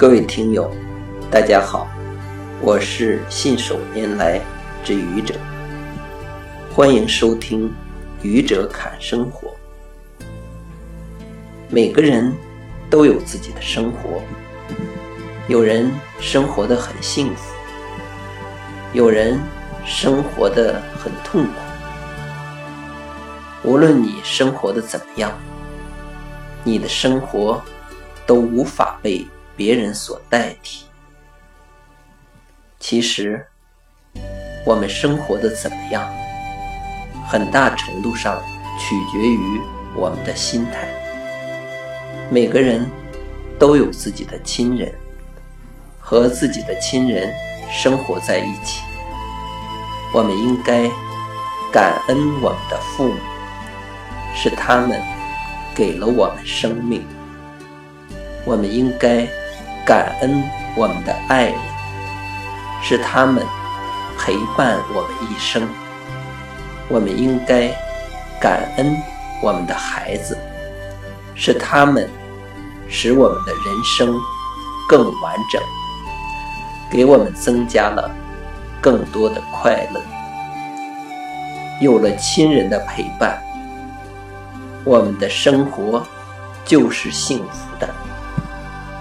各位听友，大家好，我是信手拈来之愚者，欢迎收听《愚者侃生活》。每个人都有自己的生活，有人生活的很幸福，有人生活的很痛苦。无论你生活的怎么样，你的生活都无法被别人所代替。其实，我们生活的怎么样，很大程度上取决于我们的心态。每个人都有自己的亲人，和自己的亲人生活在一起。我们应该感恩我们的父母，是他们给了我们生命。我们应该感恩我们的爱人，是他们陪伴我们一生。我们应该感恩我们的孩子，是他们。使我们的人生更完整，给我们增加了更多的快乐。有了亲人的陪伴，我们的生活就是幸福的。